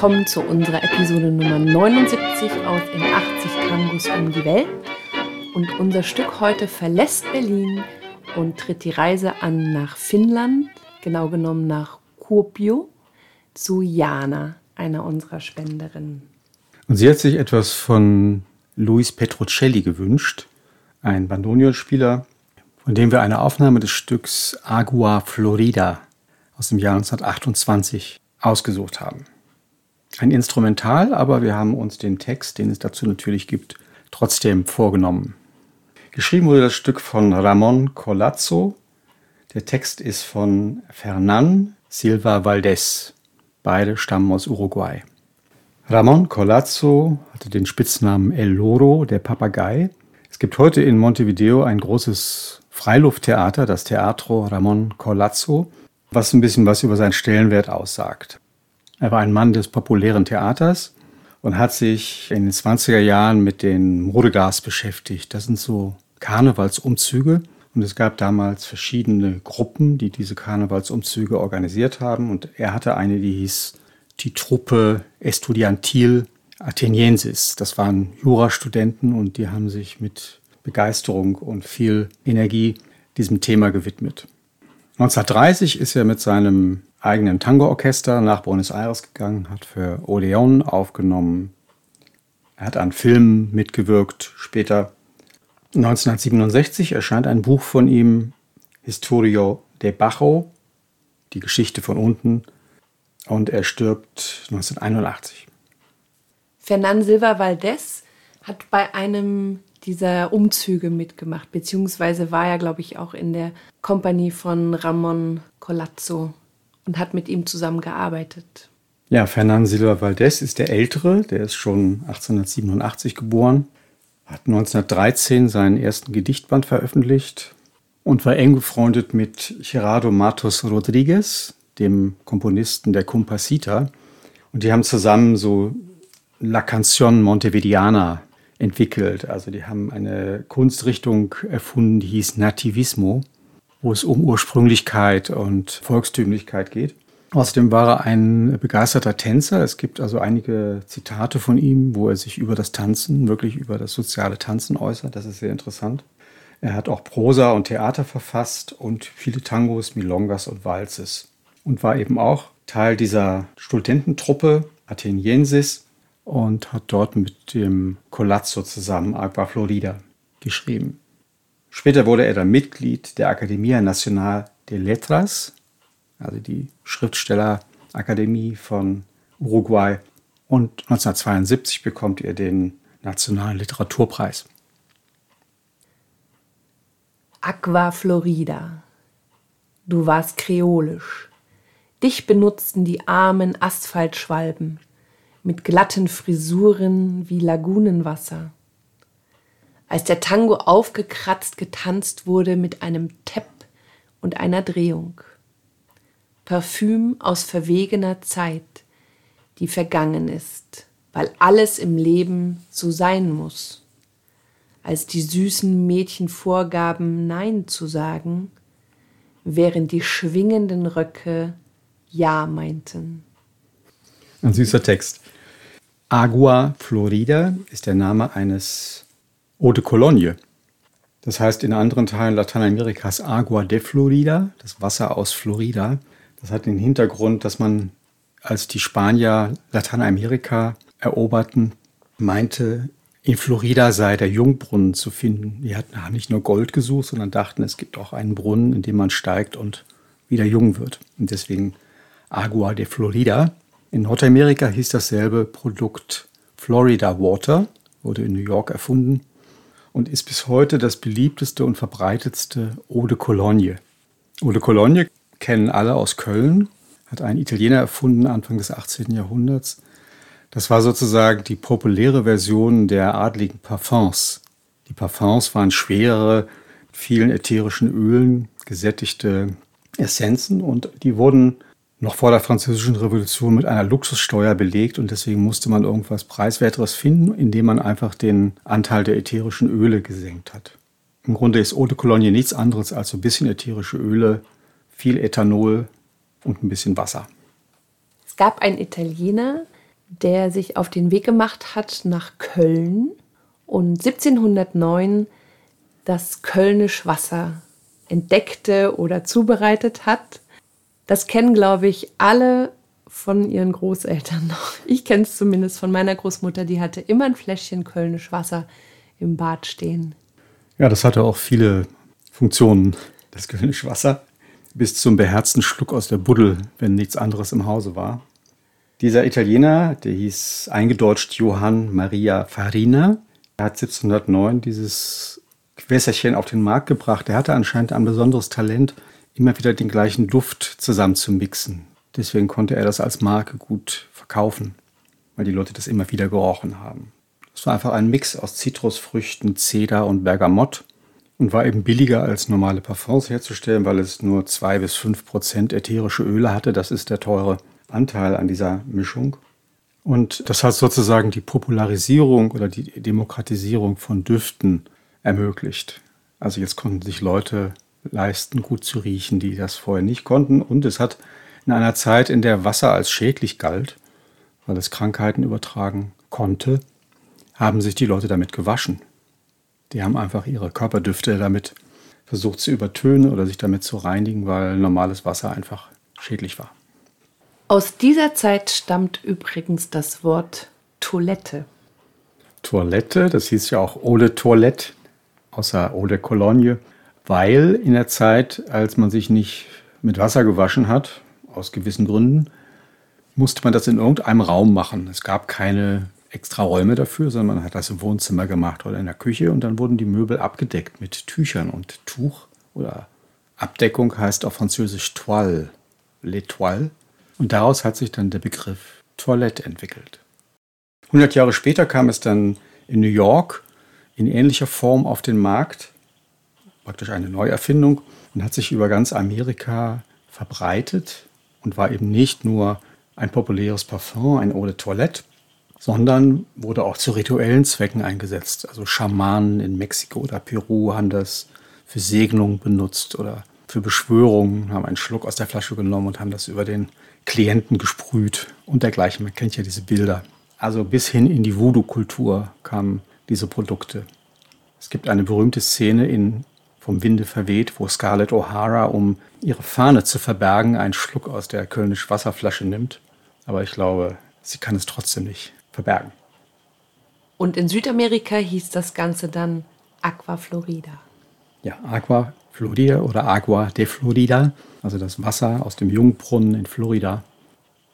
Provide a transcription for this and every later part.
willkommen zu unserer Episode Nummer 79 aus In 80 Tangos um die Welt. Und unser Stück heute verlässt Berlin und tritt die Reise an nach Finnland, genau genommen nach Kuopio, zu Jana, einer unserer Spenderinnen. Und sie hat sich etwas von Luis Petrocelli gewünscht, ein Bandonionspieler, von dem wir eine Aufnahme des Stücks Agua Florida aus dem Jahr 1928 ausgesucht haben. Ein Instrumental, aber wir haben uns den Text, den es dazu natürlich gibt, trotzdem vorgenommen. Geschrieben wurde das Stück von Ramon Colazzo. Der Text ist von Fernán Silva Valdés. Beide stammen aus Uruguay. Ramon Colazzo hatte den Spitznamen El Loro, der Papagei. Es gibt heute in Montevideo ein großes Freilufttheater, das Teatro Ramon Colazzo, was ein bisschen was über seinen Stellenwert aussagt. Er war ein Mann des populären Theaters und hat sich in den 20er Jahren mit den Modegas beschäftigt. Das sind so Karnevalsumzüge. Und es gab damals verschiedene Gruppen, die diese Karnevalsumzüge organisiert haben. Und er hatte eine, die hieß die Truppe Estudiantil Atheniensis. Das waren Jurastudenten und die haben sich mit Begeisterung und viel Energie diesem Thema gewidmet. 1930 ist er mit seinem eigenen Tango-Orchester nach Buenos Aires gegangen, hat für Odeon aufgenommen. Er hat an Filmen mitgewirkt. Später, 1967, erscheint ein Buch von ihm, Historio de Bajo, die Geschichte von unten. Und er stirbt 1981. Fernand Silva Valdés hat bei einem dieser Umzüge mitgemacht, beziehungsweise war er, glaube ich, auch in der Kompanie von Ramon Colazzo und hat mit ihm zusammengearbeitet. Ja, Fernand Silva Valdés ist der Ältere, der ist schon 1887 geboren, hat 1913 seinen ersten Gedichtband veröffentlicht und war eng befreundet mit Gerardo Matos Rodriguez, dem Komponisten der Compasita. Und die haben zusammen so La Canción Montevideana entwickelt. Also die haben eine Kunstrichtung erfunden, die hieß Nativismo, wo es um Ursprünglichkeit und Volkstümlichkeit geht. Außerdem war er ein begeisterter Tänzer. Es gibt also einige Zitate von ihm, wo er sich über das Tanzen, wirklich über das soziale Tanzen äußert. Das ist sehr interessant. Er hat auch Prosa und Theater verfasst und viele Tangos, Milongas und Walzes. Und war eben auch Teil dieser Studententruppe Atheniensis, und hat dort mit dem Colazzo zusammen Agua Florida geschrieben. Später wurde er dann Mitglied der Academia Nacional de Letras, also die Schriftstellerakademie von Uruguay. Und 1972 bekommt er den Nationalen Literaturpreis. Aqua Florida. Du warst kreolisch. Dich benutzten die armen Asphaltschwalben mit glatten Frisuren wie Lagunenwasser. Als der Tango aufgekratzt getanzt wurde mit einem Tepp und einer Drehung. Parfüm aus verwegener Zeit, die vergangen ist, weil alles im Leben so sein muss. Als die süßen Mädchen vorgaben, Nein zu sagen, während die schwingenden Röcke Ja meinten. Ein süßer Text. Agua Florida ist der Name eines Eau de Cologne. Das heißt in anderen Teilen Lateinamerikas Agua de Florida, das Wasser aus Florida. Das hat den Hintergrund, dass man, als die Spanier Lateinamerika eroberten, meinte, in Florida sei der Jungbrunnen zu finden. Die hatten nicht nur Gold gesucht, sondern dachten, es gibt auch einen Brunnen, in dem man steigt und wieder jung wird. Und deswegen Agua de Florida. In Nordamerika hieß dasselbe Produkt Florida Water, wurde in New York erfunden und ist bis heute das beliebteste und verbreitetste Eau de Cologne. Eau de Cologne kennen alle aus Köln, hat ein Italiener erfunden Anfang des 18. Jahrhunderts. Das war sozusagen die populäre Version der adligen Parfums. Die Parfums waren schwere, vielen ätherischen Ölen gesättigte Essenzen und die wurden noch vor der Französischen Revolution mit einer Luxussteuer belegt und deswegen musste man irgendwas Preiswerteres finden, indem man einfach den Anteil der ätherischen Öle gesenkt hat. Im Grunde ist Eau de Cologne nichts anderes als so ein bisschen ätherische Öle, viel Ethanol und ein bisschen Wasser. Es gab einen Italiener, der sich auf den Weg gemacht hat nach Köln und 1709 das Kölnisch Wasser entdeckte oder zubereitet hat. Das kennen, glaube ich, alle von ihren Großeltern noch. Ich kenne es zumindest von meiner Großmutter, die hatte immer ein Fläschchen Kölnisch Wasser im Bad stehen. Ja, das hatte auch viele Funktionen, das Kölnisch Wasser, bis zum beherzten Schluck aus der Buddel, wenn nichts anderes im Hause war. Dieser Italiener, der hieß eingedeutscht Johann Maria Farina, hat 1709 dieses Wässerchen auf den Markt gebracht. Er hatte anscheinend ein besonderes Talent, immer wieder den gleichen Duft zusammen zu mixen. Deswegen konnte er das als Marke gut verkaufen, weil die Leute das immer wieder gerochen haben. Es war einfach ein Mix aus Zitrusfrüchten, Zeder und Bergamott und war eben billiger als normale Parfums herzustellen, weil es nur zwei bis fünf Prozent ätherische Öle hatte. Das ist der teure Anteil an dieser Mischung. Und das hat sozusagen die Popularisierung oder die Demokratisierung von Düften ermöglicht. Also jetzt konnten sich Leute leisten, gut zu riechen, die das vorher nicht konnten. Und es hat in einer Zeit, in der Wasser als schädlich galt, weil es Krankheiten übertragen konnte, haben sich die Leute damit gewaschen. Die haben einfach ihre Körperdüfte damit versucht zu übertönen oder sich damit zu reinigen, weil normales Wasser einfach schädlich war. Aus dieser Zeit stammt übrigens das Wort Toilette. Toilette, das hieß ja auch Eau de Toilette, außer Eau de Cologne, weil in der Zeit, als man sich nicht mit Wasser gewaschen hat, aus gewissen Gründen, musste man das in irgendeinem Raum machen. Es gab keine extra Räume dafür, sondern man hat das im Wohnzimmer gemacht oder in der Küche und dann wurden die Möbel abgedeckt mit Tüchern und Tuch oder Abdeckung heißt auf Französisch Toile, l'étoile. Und daraus hat sich dann der Begriff Toilette entwickelt. 100 Jahre später kam es dann in New York in ähnlicher Form auf den Markt, praktisch eine Neuerfindung und hat sich über ganz Amerika verbreitet und war eben nicht nur ein populäres Parfum, ein Eau de Toilette, sondern wurde auch zu rituellen Zwecken eingesetzt. Also Schamanen in Mexiko oder Peru haben das für Segnungen benutzt oder für Beschwörungen, haben einen Schluck aus der Flasche genommen und haben das über den Klienten gesprüht und dergleichen. Man kennt ja diese Bilder. Also bis hin in die Voodoo-Kultur kamen diese Produkte. Es gibt eine berühmte Szene in Vom Winde verweht, wo Scarlett O'Hara, um ihre Fahne zu verbergen, einen Schluck aus der Kölnisch Wasserflasche nimmt. Aber ich glaube, sie kann es trotzdem nicht verbergen. Und in Südamerika hieß das Ganze dann Aqua Florida. Ja, Aqua Florida oder Agua de Florida, also das Wasser aus dem Jungbrunnen in Florida.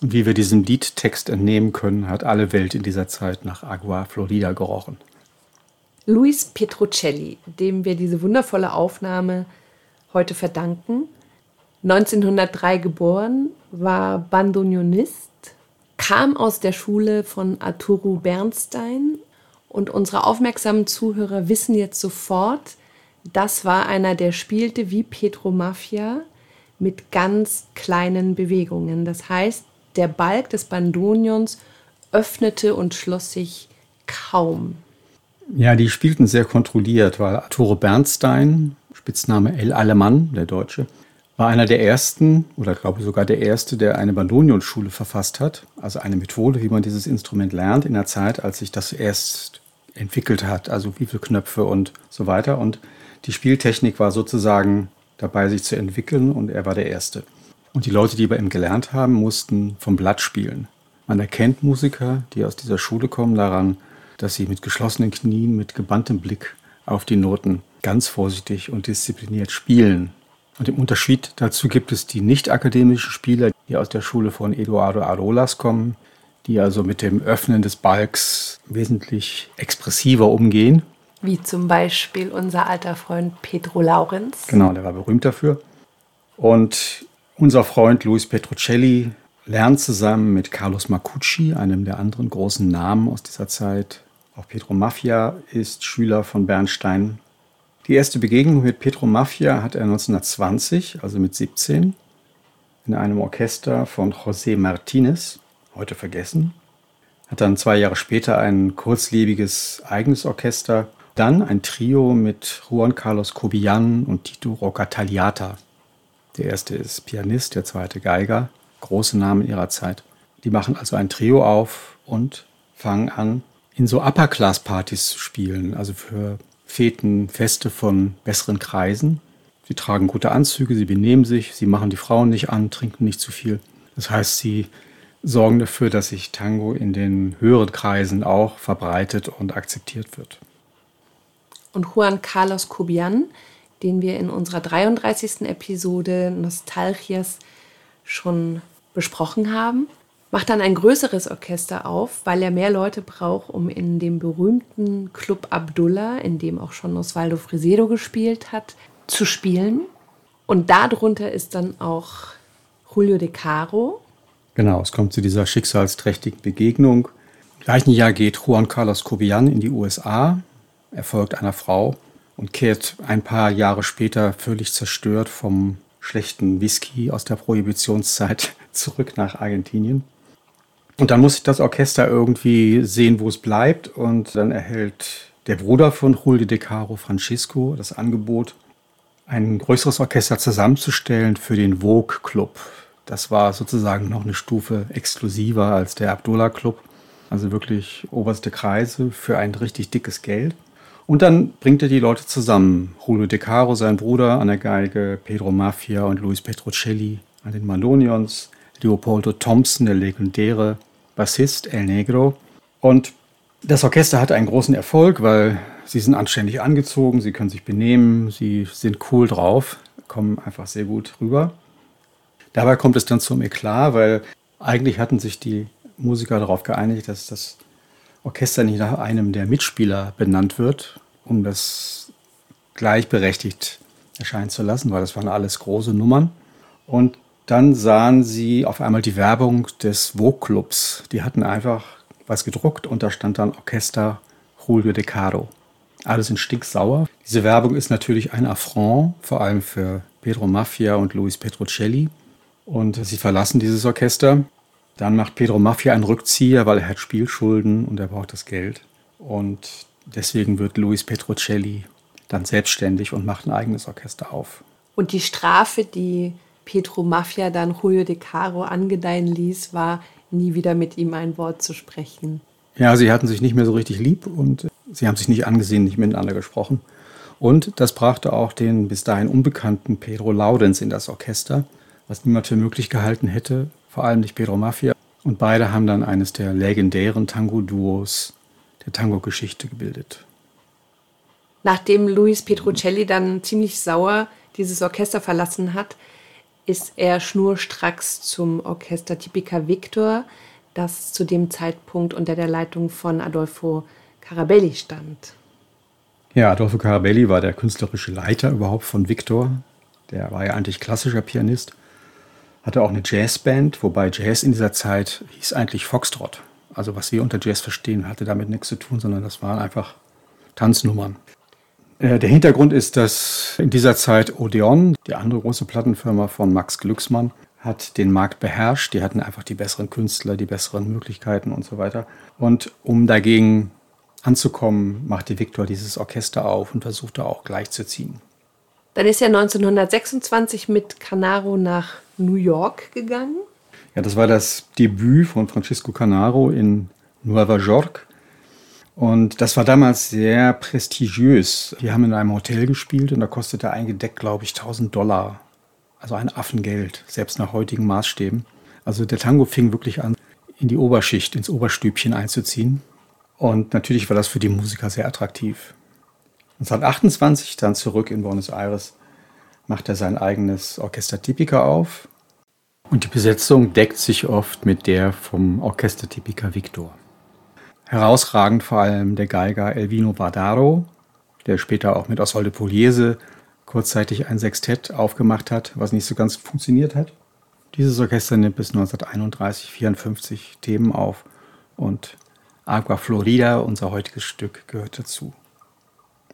Und wie wir diesem Liedtext entnehmen können, hat alle Welt in dieser Zeit nach Agua Florida gerochen. Luis Petruccelli, dem wir diese wundervolle Aufnahme heute verdanken, 1903 geboren, war Bandoneonist kam aus der Schule von Arturo Bernstein und unsere aufmerksamen Zuhörer wissen jetzt sofort, das war einer, der spielte wie Petro Mafia mit ganz kleinen Bewegungen. Das heißt, der Balk des Bandonions öffnete und schloss sich kaum. Ja, die spielten sehr kontrolliert, weil Arturo Bernstein, Spitzname El Alemann, der Deutsche, war einer der ersten oder glaube sogar der erste, der eine Bandonionschule verfasst hat. Also eine Methode, wie man dieses Instrument lernt in der Zeit, als sich das erst entwickelt hat. Also wie viele Knöpfe und so weiter. Und die Spieltechnik war sozusagen dabei, sich zu entwickeln und er war der Erste. Und die Leute, die bei ihm gelernt haben, mussten vom Blatt spielen. Man erkennt Musiker, die aus dieser Schule kommen, daran, dass sie mit geschlossenen Knien, mit gebanntem Blick auf die Noten ganz vorsichtig und diszipliniert spielen. Und im Unterschied dazu gibt es die nicht-akademischen Spieler, die aus der Schule von Eduardo Arolas kommen, die also mit dem Öffnen des Balks wesentlich expressiver umgehen. Wie zum Beispiel unser alter Freund Pedro Laurenz. Genau, der war berühmt dafür. Und unser Freund Luis Petruccelli lernt zusammen mit Carlos Macucci, einem der anderen großen Namen aus dieser Zeit. Auch Pedro Mafia ist Schüler von Bernstein die erste Begegnung mit Petro Mafia hat er 1920, also mit 17, in einem Orchester von José Martinez, heute vergessen. Hat dann zwei Jahre später ein kurzlebiges eigenes Orchester, dann ein Trio mit Juan Carlos Cobillan und Tito Rocataliata. Der erste ist Pianist, der zweite Geiger, große Namen ihrer Zeit. Die machen also ein Trio auf und fangen an, in so Upper-Class-Partys zu spielen, also für Feten, Feste von besseren Kreisen. Sie tragen gute Anzüge, sie benehmen sich, sie machen die Frauen nicht an, trinken nicht zu viel. Das heißt, sie sorgen dafür, dass sich Tango in den höheren Kreisen auch verbreitet und akzeptiert wird. Und Juan Carlos Cubian, den wir in unserer 33. Episode Nostalgias schon besprochen haben, macht dann ein größeres Orchester auf, weil er mehr Leute braucht, um in dem berühmten Club Abdullah, in dem auch schon Osvaldo Fresedo gespielt hat, zu spielen. Und darunter ist dann auch Julio de Caro. Genau, es kommt zu dieser schicksalsträchtigen Begegnung. Im gleichen Jahr geht Juan Carlos Cobian in die USA, er folgt einer Frau und kehrt ein paar Jahre später völlig zerstört vom schlechten Whisky aus der Prohibitionszeit zurück nach Argentinien. Und dann muss sich das Orchester irgendwie sehen, wo es bleibt. Und dann erhält der Bruder von Julio de Caro, Francisco, das Angebot, ein größeres Orchester zusammenzustellen für den Vogue Club. Das war sozusagen noch eine Stufe exklusiver als der Abdullah Club. Also wirklich oberste Kreise für ein richtig dickes Geld. Und dann bringt er die Leute zusammen. Julio De Caro, sein Bruder, an der Geige, Pedro Mafia und Luis Petrocelli an den Mandonions, Leopoldo Thompson, der legendäre Bassist El Negro. Und das Orchester hatte einen großen Erfolg, weil sie sind anständig angezogen, sie können sich benehmen, sie sind cool drauf, kommen einfach sehr gut rüber. Dabei kommt es dann zum Eklat, weil eigentlich hatten sich die Musiker darauf geeinigt, dass das Orchester nicht nach einem der Mitspieler benannt wird, um das gleichberechtigt erscheinen zu lassen, weil das waren alles große Nummern. Und dann sahen sie auf einmal die Werbung des Vogue-Clubs. Die hatten einfach was gedruckt und da stand dann Orchester Julio de Caro. Alle sind stinksauer. Diese Werbung ist natürlich ein Affront, vor allem für Pedro Mafia und Luis Petrocelli. Und sie verlassen dieses Orchester. Dann macht Pedro Mafia einen Rückzieher, weil er hat Spielschulden und er braucht das Geld. Und deswegen wird Luis Petrocelli dann selbstständig und macht ein eigenes Orchester auf. Und die Strafe, die Petro Mafia dann Julio de Caro angedeihen ließ, war, nie wieder mit ihm ein Wort zu sprechen. Ja, sie hatten sich nicht mehr so richtig lieb und sie haben sich nicht angesehen, nicht miteinander gesprochen. Und das brachte auch den bis dahin unbekannten Pedro Laudens in das Orchester, was niemand für möglich gehalten hätte, vor allem nicht Pedro Mafia. Und beide haben dann eines der legendären Tango-Duos der Tango-Geschichte gebildet. Nachdem Luis Petrocelli dann ziemlich sauer dieses Orchester verlassen hat, ist er schnurstracks zum Orchester Tipica Victor, das zu dem Zeitpunkt unter der Leitung von Adolfo Carabelli stand. Ja, Adolfo Carabelli war der künstlerische Leiter überhaupt von Victor. Der war ja eigentlich klassischer Pianist, hatte auch eine Jazzband, wobei Jazz in dieser Zeit hieß eigentlich Foxtrot. Also was wir unter Jazz verstehen, hatte damit nichts zu tun, sondern das waren einfach Tanznummern. Äh, der Hintergrund ist, dass in dieser Zeit Odeon, die andere große Plattenfirma von Max Glücksmann, hat den Markt beherrscht. Die hatten einfach die besseren Künstler, die besseren Möglichkeiten und so weiter. Und um dagegen anzukommen, machte Victor dieses Orchester auf und versuchte auch gleichzuziehen. Dann ist er 1926 mit Canaro nach New York gegangen. Ja, das war das Debüt von Francisco Canaro in Nueva York. Und das war damals sehr prestigiös. Wir haben in einem Hotel gespielt und da kostete ein Gedeck, glaube ich, 1000 Dollar. Also ein Affengeld, selbst nach heutigen Maßstäben. Also der Tango fing wirklich an, in die Oberschicht, ins Oberstübchen einzuziehen. Und natürlich war das für die Musiker sehr attraktiv. 1928 dann zurück in Buenos Aires macht er sein eigenes Orchester Tipica auf. Und die Besetzung deckt sich oft mit der vom Orchester Tipica Victor. Herausragend vor allem der Geiger Elvino Vardaro, der später auch mit Oswaldo Pugliese kurzzeitig ein Sextett aufgemacht hat, was nicht so ganz funktioniert hat. Dieses Orchester nimmt bis 1931, 54 Themen auf und Agua Florida, unser heutiges Stück, gehört dazu.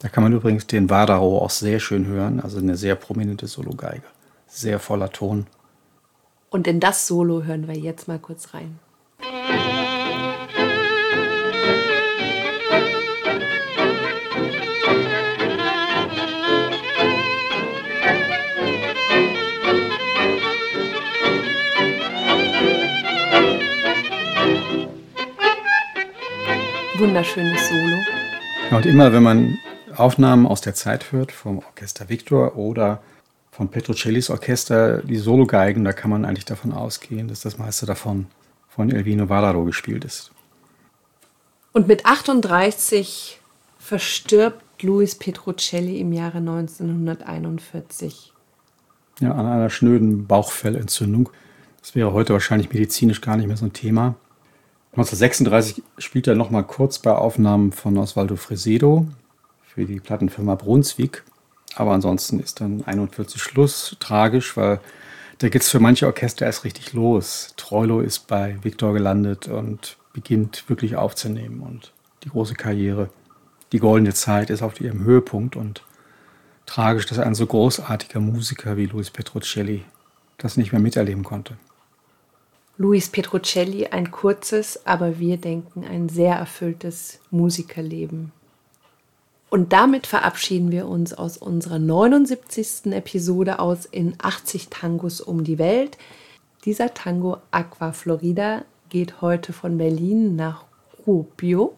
Da kann man übrigens den Vardaro auch sehr schön hören, also eine sehr prominente Sologeige. Sehr voller Ton. Und in das Solo hören wir jetzt mal kurz rein. Wunderschönes Solo. Ja, und immer, wenn man Aufnahmen aus der Zeit hört, vom Orchester Victor oder von Petrocellis Orchester, die Sologeigen, da kann man eigentlich davon ausgehen, dass das meiste davon von Elvino Valaro gespielt ist. Und mit 38 verstirbt Luis Petrocelli im Jahre 1941. Ja, an einer schnöden Bauchfellentzündung. Das wäre heute wahrscheinlich medizinisch gar nicht mehr so ein Thema. 1936 spielt er noch mal kurz bei Aufnahmen von Osvaldo Fresedo für die Plattenfirma Brunswick. Aber ansonsten ist dann 41 Schluss. Tragisch, weil da geht es für manche Orchester erst richtig los. Troilo ist bei Victor gelandet und beginnt wirklich aufzunehmen und die große Karriere. Die goldene Zeit ist auf ihrem Höhepunkt und tragisch, dass ein so großartiger Musiker wie Luis Petrocelli das nicht mehr miterleben konnte. Luis Petrocelli ein kurzes, aber wir denken ein sehr erfülltes Musikerleben. Und damit verabschieden wir uns aus unserer 79. Episode aus in 80 Tangos um die Welt. Dieser Tango Aqua Florida geht heute von Berlin nach Kuopio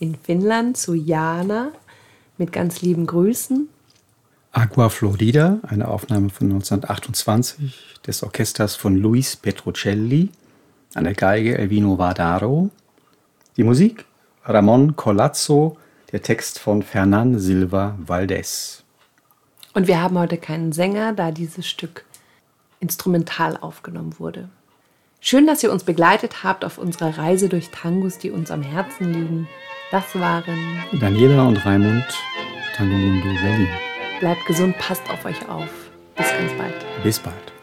in Finnland zu Jana mit ganz lieben Grüßen. Aqua Florida, eine Aufnahme von 1928 des Orchesters von Luis Petrocelli, an der Geige Elvino Vardaro. Die Musik Ramon Colazzo, der Text von Fernan Silva Valdez. Und wir haben heute keinen Sänger, da dieses Stück instrumental aufgenommen wurde. Schön, dass ihr uns begleitet habt auf unserer Reise durch Tangos, die uns am Herzen liegen. Das waren Daniela und Raimund, Tango Mundo Berlin. Bleibt gesund, passt auf euch auf. Bis ganz bald. Bis bald.